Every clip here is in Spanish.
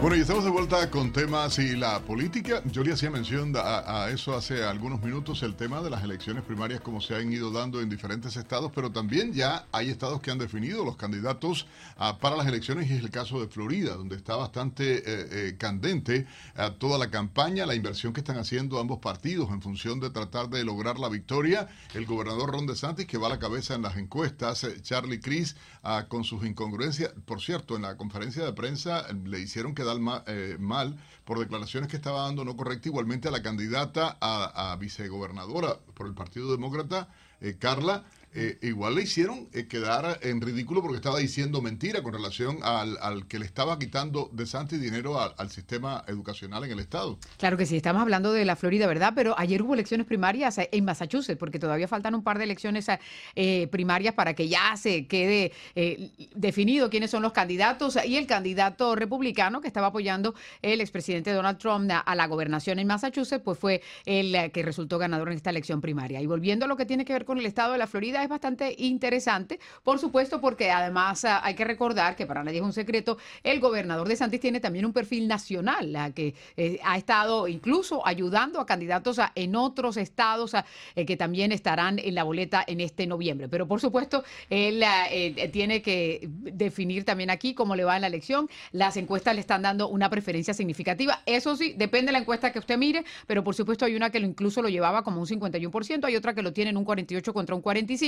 Bueno, y estamos de vuelta con temas y la política. Yo le hacía mención a, eso hace algunos minutos, el tema de las elecciones primarias, como se han ido dando en diferentes estados, pero también ya hay estados que han definido los candidatos ah, para las elecciones, y es el caso de Florida, donde está bastante eh, eh, candente ah, toda la campaña, la inversión que están haciendo ambos partidos en función de tratar de lograr la victoria. El gobernador Ron DeSantis, que va a la cabeza en las encuestas, eh, Charlie Cris, ah, con sus incongruencias. Por cierto, en la conferencia de prensa le hicieron que eh, mal por declaraciones que estaba dando no correcta igualmente a la candidata a, vicegobernadora por el Partido Demócrata, eh, Carla eh, igual le hicieron eh, quedar en ridículo porque estaba diciendo mentira con relación al, al que le estaba quitando de Santi dinero al, sistema educacional en el Estado. Claro que sí, estamos hablando de la Florida, ¿verdad? Pero ayer hubo elecciones primarias en Massachusetts, porque todavía faltan un par de elecciones eh, primarias para que ya se quede definido quiénes son los candidatos. Y el candidato republicano que estaba apoyando el expresidente Donald Trump a la gobernación en Massachusetts, pues fue el que resultó ganador en esta elección primaria. Y volviendo a lo que tiene que ver con el Estado de la Florida, es bastante interesante, por supuesto, porque además ah, hay que recordar que para nadie es un secreto, el gobernador de Santis tiene también un perfil nacional, la que eh, ha estado incluso ayudando a candidatos en otros estados eh, que también estarán en la boleta en este noviembre. Pero por supuesto, él ah, eh, tiene que definir también aquí cómo le va en la elección. Las encuestas le están dando una preferencia significativa. Eso sí, depende de la encuesta que usted mire, pero por supuesto hay una que incluso lo llevaba como un 51%, hay otra que lo tiene en un 48 contra un 45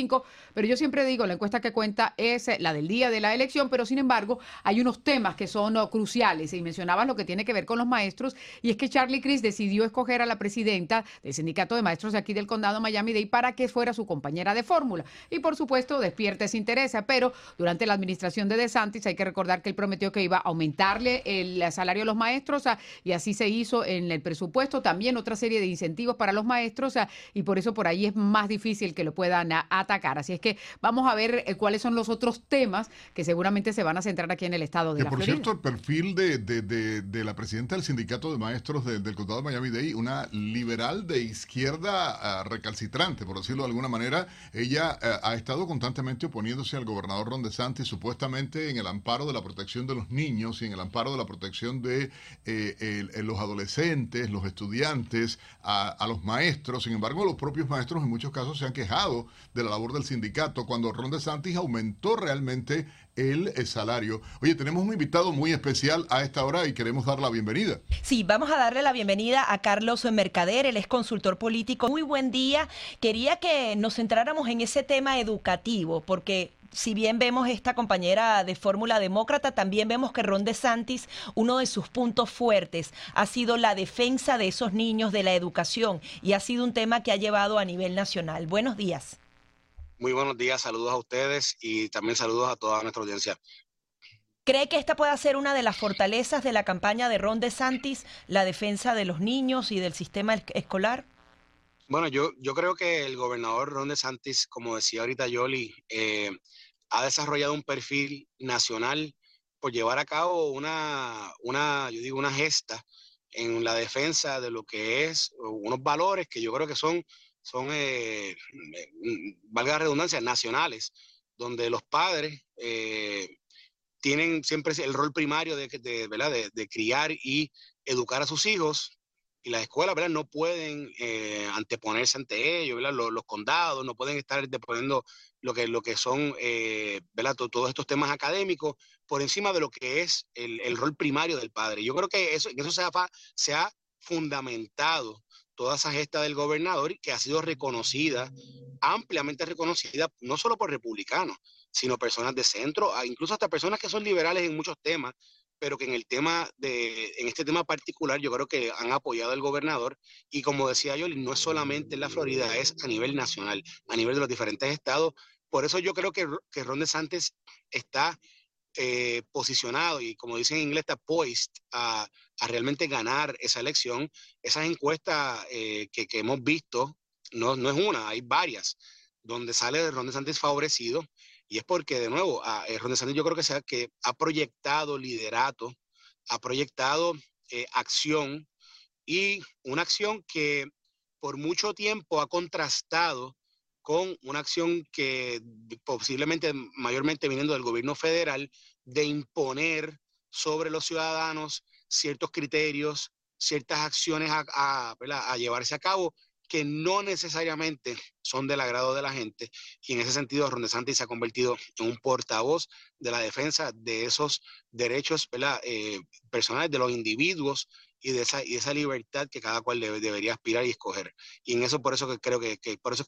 pero yo siempre digo, la encuesta que cuenta es eh, la del día de la elección, pero sin embargo hay unos temas que son oh, cruciales y mencionabas lo que tiene que ver con los maestros y es que Charlie Cris decidió escoger a la presidenta del sindicato de maestros de aquí del condado Miami-Dade para que fuera su compañera de fórmula. Y por supuesto despierta ese interés, pero durante la administración de DeSantis hay que recordar que él prometió que iba a aumentarle el salario a los maestros ah, y así se hizo en el presupuesto, también otra serie de incentivos para los maestros ah, y por eso por ahí es más difícil que lo puedan atacar Así es que vamos a ver eh, cuáles son los otros temas que seguramente se van a centrar aquí en el estado de la por Florida. Cierto, el perfil de, de, de, la presidenta del sindicato de maestros del condado de Miami-Dade, una liberal de izquierda ah, recalcitrante, por decirlo de alguna manera, ella eh, ha estado constantemente oponiéndose al gobernador Ron DeSantis, supuestamente en el amparo de la protección de los niños y en el amparo de la protección de eh, los adolescentes, los estudiantes, a, a los maestros. Sin embargo, los propios maestros en muchos casos se han quejado de la del sindicato cuando Ron DeSantis aumentó realmente el, salario. Oye, tenemos un invitado muy especial a esta hora y queremos dar la bienvenida. Sí, vamos a darle la bienvenida a Carlos Mercader, él es consultor político. Muy buen día. Quería que nos centráramos en ese tema educativo, porque si bien vemos esta compañera de fórmula demócrata, también vemos que Ron DeSantis, uno de sus puntos fuertes ha sido la defensa de esos niños, de la educación, y ha sido un tema que ha llevado a nivel nacional. Buenos días. Muy buenos días, saludos a ustedes y también saludos a toda nuestra audiencia. ¿Cree que esta pueda ser una de las fortalezas de la campaña de Ron DeSantis, la defensa de los niños y del sistema escolar? Bueno, yo, yo creo que el gobernador Ron DeSantis, como decía ahorita Yoli, eh, ha desarrollado un perfil nacional por llevar a cabo una, una, yo digo, una gesta en la defensa de lo que es unos valores que yo creo que son son, eh, mm, valga la redundancia, nacionales, donde los padres eh, tienen siempre el rol primario de, de, de, criar y educar a sus hijos y las escuelas ¿verdad? no pueden eh, anteponerse ante ellos, Los, los, condados no pueden estar deponiendo lo que, lo que son ¿verdad? todos estos temas académicos por encima de lo que es el, el rol primario del padre. Yo creo que eso, eso se, ha, se ha fundamentado toda esa gesta del gobernador que ha sido reconocida, ampliamente reconocida, no solo por republicanos, sino personas de centro, incluso hasta personas que son liberales en muchos temas, pero que en el tema de, en este tema particular, yo creo que han apoyado al gobernador. Y como decía yo, no es solamente en la Florida, es a nivel nacional, a nivel de los diferentes estados. Por eso yo creo que, que Ron DeSantis está eh, posicionado y como dicen en inglés está poised a, realmente ganar esa elección. Esas encuestas eh, que, hemos visto, no, no, es una, hay varias, donde sale Ron DeSantis favorecido y es porque de nuevo, a, eh, Ron DeSantis yo creo que, sea, que ha proyectado liderato ha proyectado acción y una acción que por mucho tiempo ha contrastado con una acción que posiblemente mayormente viniendo del gobierno federal de imponer sobre los ciudadanos ciertos criterios, ciertas acciones a, a llevarse a cabo que no necesariamente son del agrado de la gente. Y en ese sentido, Ron DeSantis se ha convertido en un portavoz de la defensa de esos derechos eh, personales de los individuos y de esa, y esa libertad que cada cual debería aspirar y escoger. Y en eso, por eso que creo que, por eso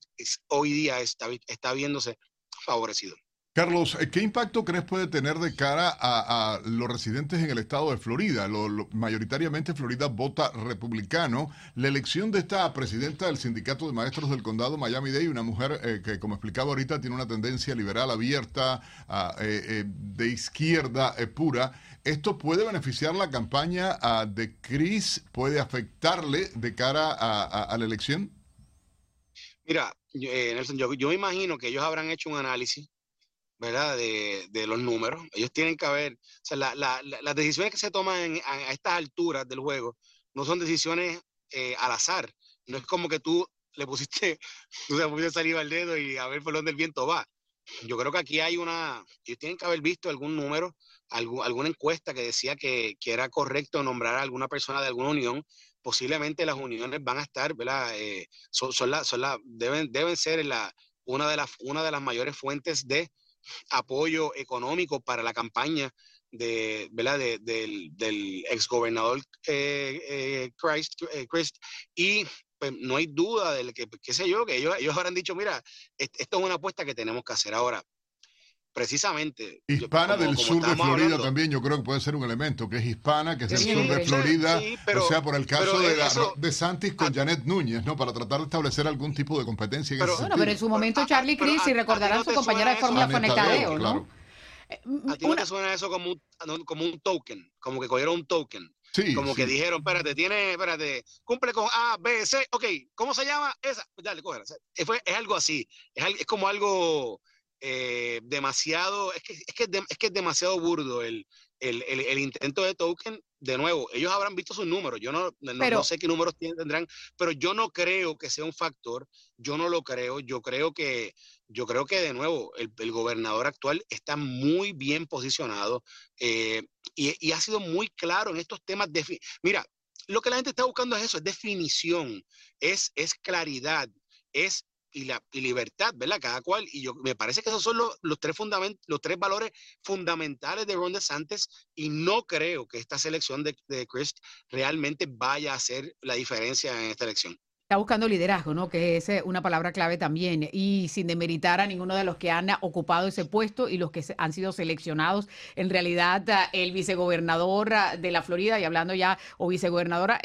hoy día está, está viéndose favorecido. Carlos, ¿qué impacto crees puede tener de cara a, los residentes en el estado de Florida? mayoritariamente Florida vota republicano. La elección de esta presidenta del sindicato de maestros del condado Miami-Dade, una mujer eh, que, como explicaba ahorita, tiene una tendencia liberal abierta, eh, eh, de izquierda pura. ¿Esto puede beneficiar la campaña de Chris? ¿Puede afectarle de cara a, la elección? Mira, Nelson, yo me imagino que ellos habrán hecho un análisis ¿verdad? De, de, los números. Ellos tienen que haber, o sea, la, la, las decisiones que se toman a, estas alturas del juego no son decisiones eh, al azar. No es como que tú le pusiste, tú le pusiste saliva al dedo y a ver por dónde el viento va. Yo creo que aquí hay una, ellos tienen que haber visto algún número, algún, alguna encuesta que decía que, que, era correcto nombrar a alguna persona de alguna unión. Posiblemente las uniones van a estar, ¿verdad? Eh, son, son, la, son la, deben, deben ser la, una, de las, una de las mayores fuentes de apoyo económico para la campaña de, ¿verdad? del, del exgobernador eh, eh, Christ, eh, Christ, y pues, no hay duda de que, qué sé yo, que ellos, ellos habrán dicho, mira, esto es una apuesta que tenemos que hacer ahora precisamente. Hispana del sur de Florida también, yo creo que puede ser un elemento, que es hispana, que es del sur de Florida, o sea, por el caso de, de Santis con Janet Núñez, ¿no? Para tratar de establecer algún tipo de competencia. pero, bueno, pero en su momento Charlie Cris, y recordarán su compañera de fórmula Conectadeo, ¿no? Eh, ¿A ti no te suena eso como un, como un token? Como que cogieron un token. Sí, como que dijeron, espérate, tiene, espérate, cumple con A, B, C, ok, ¿cómo se llama? Esa, dale, cógela. Es, es algo así, es, es como algo eh, demasiado, es que, es, que, es que es demasiado burdo el, el, el, intento de token. De nuevo, ellos habrán visto sus números, yo no, no, sé qué números tendrán, pero yo no creo que sea un factor, yo no lo creo, yo creo que, yo creo que de nuevo, el, el gobernador actual está muy bien posicionado eh, y, y, ha sido muy claro en estos temas de... Mira, lo que la gente está buscando es eso, es definición, es, es claridad, es y la libertad, ¿verdad? Cada cual. Y yo me parece que esos son los, los tres los tres valores fundamentales de Ron DeSantis y no creo que esta selección de, de Chris realmente vaya a hacer la diferencia en esta elección. Está buscando liderazgo, ¿no? Que es eh, una palabra clave también. Y sin demeritar a ninguno de los que han ocupado ese puesto y los que han sido seleccionados. En realidad, ah, el vicegobernador ah, de la Florida, y hablando ya, o vicegobernadora,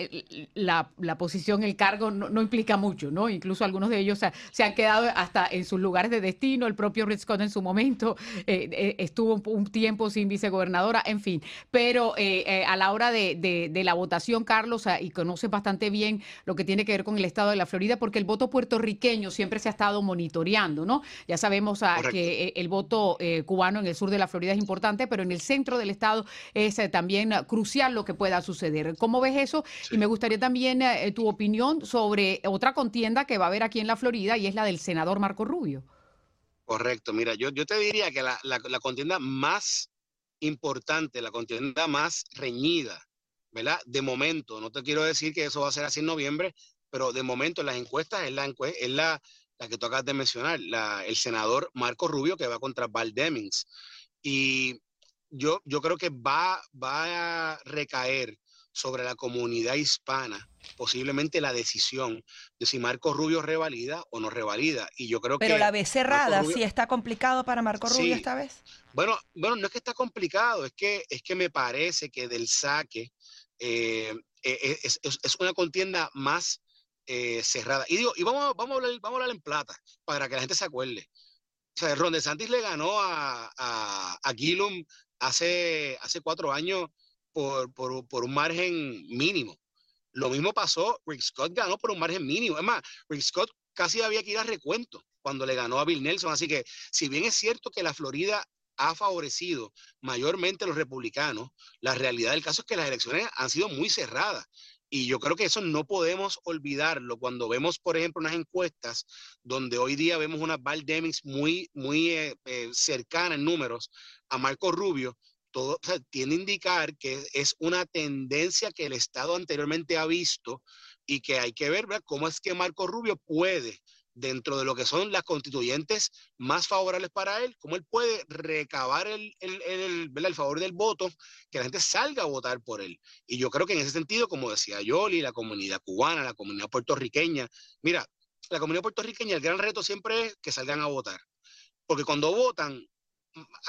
la, posición, el cargo no, implica mucho, ¿no? Incluso algunos de ellos se han quedado hasta en sus lugares de destino. El propio Rick Scott en su momento eh, eh, estuvo un tiempo sin vicegobernadora, en fin. Pero a la hora de, de la votación, Carlos, y conoce bastante bien lo que tiene que ver con el estado de la Florida, porque el voto puertorriqueño siempre se ha estado monitoreando, ¿no? Ya sabemos ah, que eh, el voto eh, cubano en el sur de la Florida es importante, pero en el centro del estado es eh, también crucial lo que pueda suceder. ¿Cómo ves eso? Y me gustaría también tu opinión sobre otra contienda que va a haber aquí en la Florida y es la del senador Marco Rubio. Correcto, mira, yo, yo te diría que la, la contienda más importante, la contienda más reñida, ¿verdad? De momento, no te quiero decir que eso va a ser así en noviembre, pero de momento en las encuestas es la, es la, la que tú acabas de mencionar, la, el senador Marco Rubio que va contra Val Demings. Y yo, yo creo que va, va a recaer sobre la comunidad hispana posiblemente la decisión de si Marco Rubio revalida o no revalida. Y yo creo Pero que... la vez cerrada, ¿sí está complicado para Marco Rubio esta vez? Bueno, bueno, no es que está complicado, es que, es que me parece que del saque eh, eh, es, es, una contienda más eh, cerrada. Y digo, y vamos, vamos, a hablar, vamos a hablar en plata, para que la gente se acuerde. O sea, Ron DeSantis le ganó a, a, a Gillum hace, hace cuatro años por, por, por, un margen mínimo. Lo mismo pasó, Rick Scott ganó por un margen mínimo. Es más, Rick Scott casi había que ir a recuento cuando le ganó a Bill Nelson. Así que, si bien es cierto que la Florida ha favorecido mayormente a los republicanos, la realidad del caso es que las elecciones han sido muy cerradas. Y yo creo que eso no podemos olvidarlo cuando vemos, por ejemplo, unas encuestas donde hoy día vemos una Val Demings muy, muy eh, eh, cercana en números a Marco Rubio. Todo tiende a indicar que es una tendencia que el Estado anteriormente ha visto y que hay que ver cómo es que Marco Rubio puede dentro de lo que son las constituyentes más favorables para él, cómo él puede recabar el, el, favor del voto, que la gente salga a votar por él. Y yo creo que en ese sentido, como decía Yoli, la comunidad cubana, la comunidad puertorriqueña, mira, la comunidad puertorriqueña, el gran reto siempre es que salgan a votar. Porque cuando votan,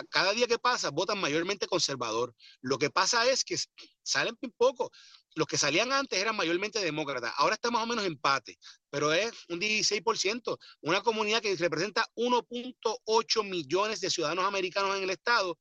cada día que pasa, votan mayormente conservador. Lo que pasa es que salen poco los que salían antes eran mayormente demócratas. Ahora está más o menos empate, pero es un 16%. Una comunidad que representa 1.8 millones de ciudadanos americanos en el estado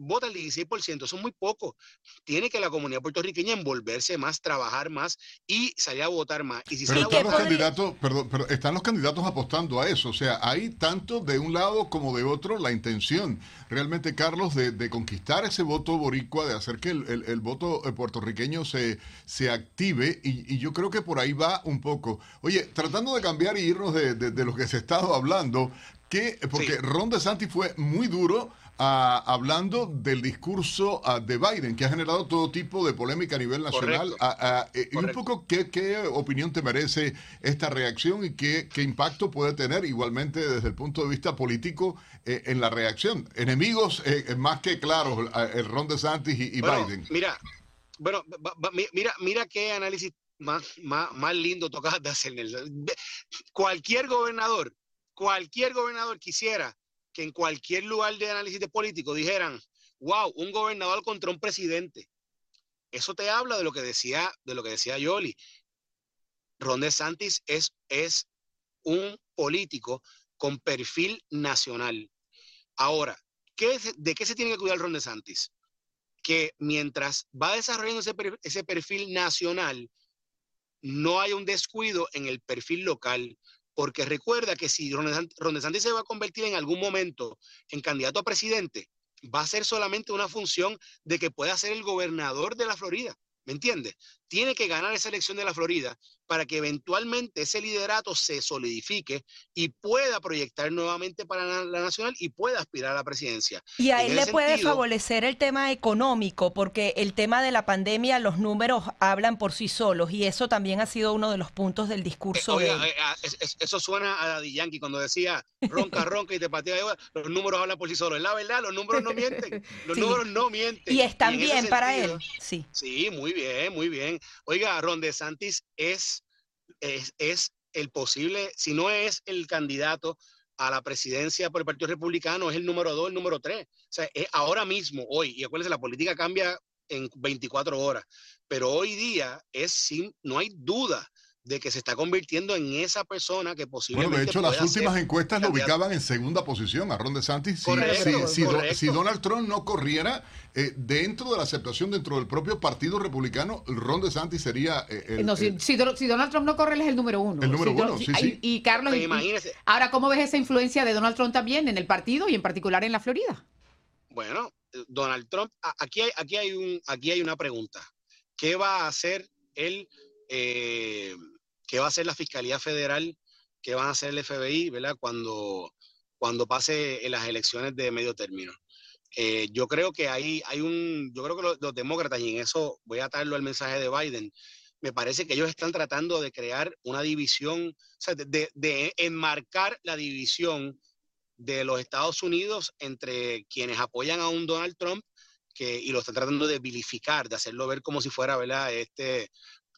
vota el 16%, eso es muy poco. Tiene que la comunidad puertorriqueña envolverse más, trabajar más y salir a votar más. Y si pero están los candidatos, perdón, pero están los candidatos apostando a eso. O sea, hay tanto de un lado como de otro la intención realmente, Carlos, de, conquistar ese voto boricua, de hacer que el, voto eh, puertorriqueño se, se active. Y, yo creo que por ahí va un poco. Oye, tratando de cambiar y irnos de, de, lo que se ha estado hablando, que, porque Ron DeSantis fue muy duro hablando del discurso de Biden, que ha generado todo tipo de polémica a nivel nacional. Eh, y un poco, ¿qué, opinión te merece esta reacción y qué, impacto puede tener igualmente desde el punto de vista político eh, en la reacción? Enemigos eh, más que claros, el Ron DeSantis y, y Biden. Mira, bueno, mira, mira qué análisis más, más, más lindo tocas de hacer. Cualquier gobernador, cualquier gobernador quisiera que en cualquier lugar de análisis de político dijeran, wow, un gobernador contra un presidente. Eso te habla de lo que decía, de lo que decía Yoli. Ron DeSantis es, es un político con perfil nacional. Ahora, ¿qué, ¿de qué se tiene que cuidar Ron DeSantis? Que mientras va desarrollando ese perfil nacional, no hay un descuido en el perfil local, porque recuerda que si Ron DeSantis se va a convertir en algún momento en candidato a presidente, va a ser solamente una función de que pueda ser el gobernador de la Florida. ¿Me entiendes? Tiene que ganar esa elección de la Florida para que eventualmente ese liderato se solidifique y pueda proyectar nuevamente para la, nacional y pueda aspirar a la presidencia. Y a él le puede favorecer el tema económico, porque el tema de la pandemia, los números hablan por sí solos y eso también ha sido uno de los puntos del discurso. Eh, ah, eso suena a Daddy Yankee cuando decía ronca, ronca y te patea, los números hablan por sí solos. Es la verdad, los números no mienten. Los números no mienten. Y están bien para él. Sí. Sí, muy bien, muy bien. Oiga, Ron DeSantis es es, el posible, si no es el candidato a la presidencia por el Partido Republicano, es el número dos, el número tres. O sea, es ahora mismo, hoy, y acuérdense, la política cambia en 24 horas, pero hoy día es sin, no hay duda de que se está convirtiendo en esa persona que posiblemente. Bueno, de hecho, las últimas encuestas lo ubicaban en segunda posición a Ron DeSantis. Si, si, Donald Trump no corriera eh, dentro de la aceptación dentro del propio Partido Republicano, Ron DeSantis sería. Eh, no, si, Donald Trump no corre, él es el número uno. El número uno, sí, sí. Y, Carlos, pues ahora, ¿cómo ves esa influencia de Donald Trump también en el partido y en particular en la Florida? Bueno, Donald Trump, aquí hay, aquí hay, un, aquí hay una pregunta. ¿Qué va a hacer él? Eh, qué va a hacer la Fiscalía Federal, qué van a hacer el FBI, ¿verdad? Cuando, cuando pase en las elecciones de medio término. Eh, yo creo que hay, un, yo creo que los, demócratas, y en eso voy a atarlo al mensaje de Biden, me parece que ellos están tratando de crear una división, o sea, de, de enmarcar la división de los Estados Unidos entre quienes apoyan a un Donald Trump que, y lo están tratando de vilificar, de hacerlo ver como si fuera, ¿verdad? Este,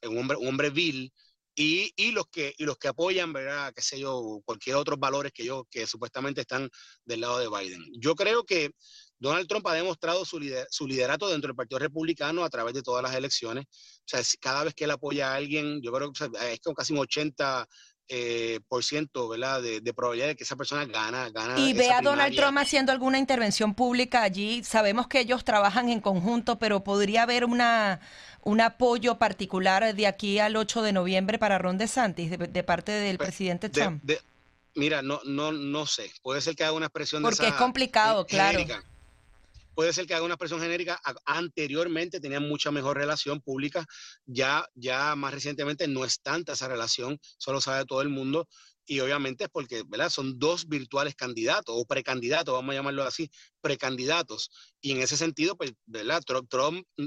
un hombre, un hombre vil, y, y, los que, y los que apoyan, ¿verdad? qué sé yo, cualquier otros valores que yo, que supuestamente están del lado de Biden. Yo creo que Donald Trump ha demostrado su, su liderato dentro del Partido Republicano a través de todas las elecciones. O sea, cada vez que él apoya a alguien, yo creo que es como casi un 80 eh, por ciento ¿verdad? De, probabilidad de que esa persona gana. gana y ve a Donald Trump haciendo alguna intervención pública allí. Sabemos que ellos trabajan en conjunto, pero podría haber una un apoyo particular de aquí al 8 de noviembre para Ron DeSantis de, de parte del presidente Trump. Mira, no, no, no sé. Puede ser que haga una expresión Porque de es complicado, claro. Puede ser que haga una expresión genérica. Anteriormente tenían mucha mejor relación pública. Ya, ya más recientemente no es tanta esa relación. Solo sabe todo el mundo. Y obviamente es porque, ¿verdad? Son dos virtuales candidatos o precandidatos, vamos a llamarlo así, precandidatos. Y en ese sentido, pues, ¿verdad? Trump,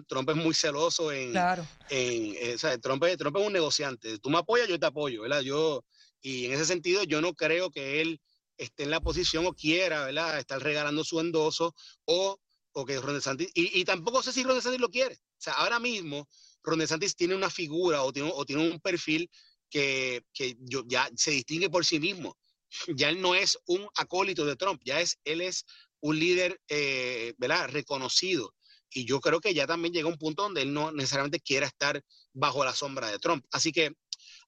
Trump, es muy celoso en... Claro. en eh, o sea, Trump, Trump es un negociante. Tú me apoyas, yo te apoyo, ¿verdad? Yo, y en ese sentido, yo no creo que él esté en la posición o quiera, ¿verdad? Estar regalando su endoso o, o que Ron DeSantis, y, y tampoco sé si Ron DeSantis lo quiere. O sea, ahora mismo Ron DeSantis tiene una figura o tiene, o tiene un perfil que, que yo, ya se distingue por sí mismo. Ya él no es un acólito de Trump, ya es, él es un líder, eh, ¿verdad? Reconocido. Y yo creo que ya también llega un punto donde él no necesariamente quiera estar bajo la sombra de Trump. Así que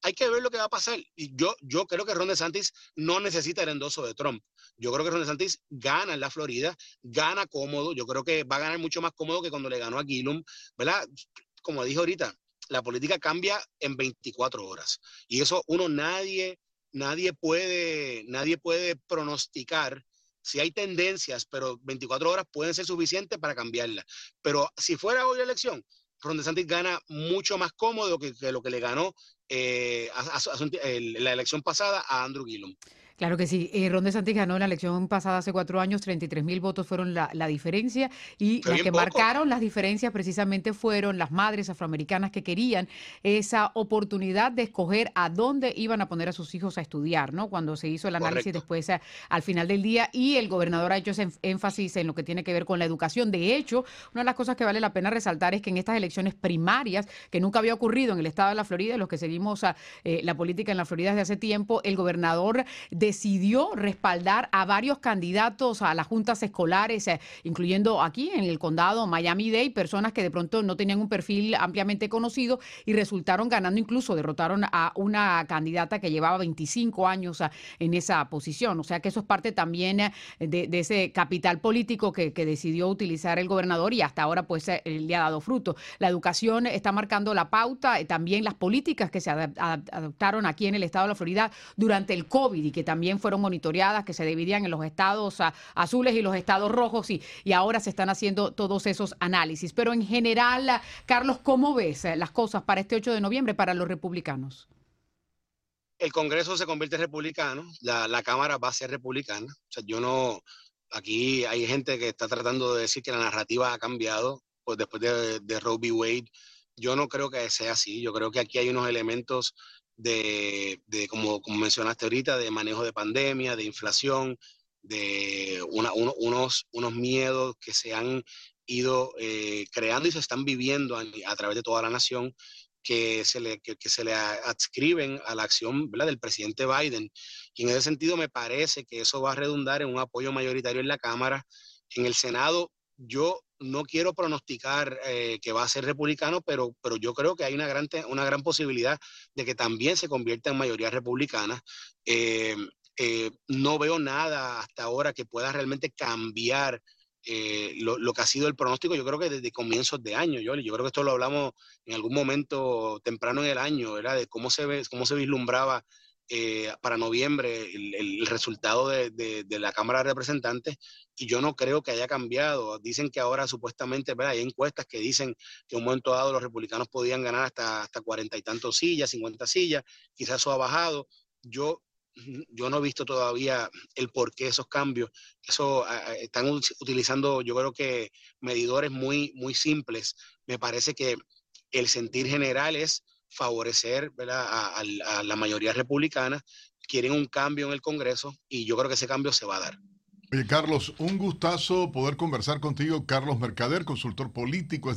hay que ver lo que va a pasar. Y yo, yo creo que Ron DeSantis no necesita el endoso de Trump. Yo creo que Ron DeSantis gana en la Florida, gana cómodo. Yo creo que va a ganar mucho más cómodo que cuando le ganó a Gillum, ¿verdad? Como dije ahorita, la política cambia en 24 horas. Y eso uno nadie, nadie puede, nadie puede pronosticar si hay tendencias, pero 24 horas pueden ser suficientes para cambiarla. Pero si fuera hoy la elección, Ron DeSantis gana mucho más cómodo que, lo que le ganó eh, la elección pasada a Andrew Gillum. Claro que sí. Eh, Ron DeSantis ganó la elección pasada hace cuatro años, 33 mil votos fueron la, diferencia y las que marcaron las diferencias precisamente fueron las madres afroamericanas que querían esa oportunidad de escoger a dónde iban a poner a sus hijos a estudiar, ¿no? Cuando se hizo el análisis después al final del día y el gobernador ha hecho ese énfasis en lo que tiene que ver con la educación. De hecho, una de las cosas que vale la pena resaltar es que en estas elecciones primarias, que nunca había ocurrido en el estado de la Florida, los que seguimos eh, la política en la Florida desde hace tiempo, el gobernador de decidió respaldar a varios candidatos a las juntas escolares, eh, incluyendo aquí en el condado Miami-Dade, personas que de pronto no tenían un perfil ampliamente conocido y resultaron ganando, incluso derrotaron a una candidata que llevaba 25 años ah, en esa posición. O sea que eso es parte también eh, de, ese capital político que, decidió utilizar el gobernador y hasta ahora pues eh, le ha dado fruto. La educación está marcando la pauta, también las políticas que se adoptaron aquí en el estado de la Florida durante el COVID y que también fueron monitoreadas, que se dividían en los estados azules y los estados rojos y, y ahora se están haciendo todos esos análisis. Pero en general, Carlos, ¿cómo ves eh, las cosas para este 8 de noviembre para los republicanos? El Congreso se convierte en republicano, la, la Cámara va a ser republicana. O sea, yo no, aquí hay gente que está tratando de decir que la narrativa ha cambiado pues después de, de Roe. Wade. Yo no creo que sea así. Yo creo que aquí hay unos elementos de, como, mencionaste ahorita, de manejo de pandemia, de inflación, de unos, unos miedos que se han ido eh, creando y se están viviendo a, través de toda la nación que se le, que, se le adscriben a la acción del presidente Biden. Y en ese sentido me parece que eso va a redundar en un apoyo mayoritario en la Cámara. En el Senado yo no quiero pronosticar eh, que va a ser republicano, pero, pero yo creo que hay una gran, una gran posibilidad de que también se convierta en mayoría republicana. Eh, eh, no veo nada hasta ahora que pueda realmente cambiar lo, que ha sido el pronóstico, yo creo que desde comienzos de año, yo, yo creo que esto lo hablamos en algún momento temprano en el año, ¿verdad? De cómo se, ve, cómo se vislumbraba eh, para noviembre el, resultado de, la Cámara de Representantes y yo no creo que haya cambiado. Dicen que ahora supuestamente hay encuestas que dicen que en un momento dado los republicanos podían ganar hasta, hasta cuarenta y tantos sillas, 50 sillas, quizás eso ha bajado. Yo, yo no he visto todavía el por qué esos cambios. Eso están utilizando, yo creo que medidores muy, muy simples. Me parece que el sentir general es favorecer A, la mayoría republicana, quieren un cambio en el Congreso y yo creo que ese cambio se va a dar. Oye, Carlos, un gustazo poder conversar contigo. Carlos Mercader, consultor político.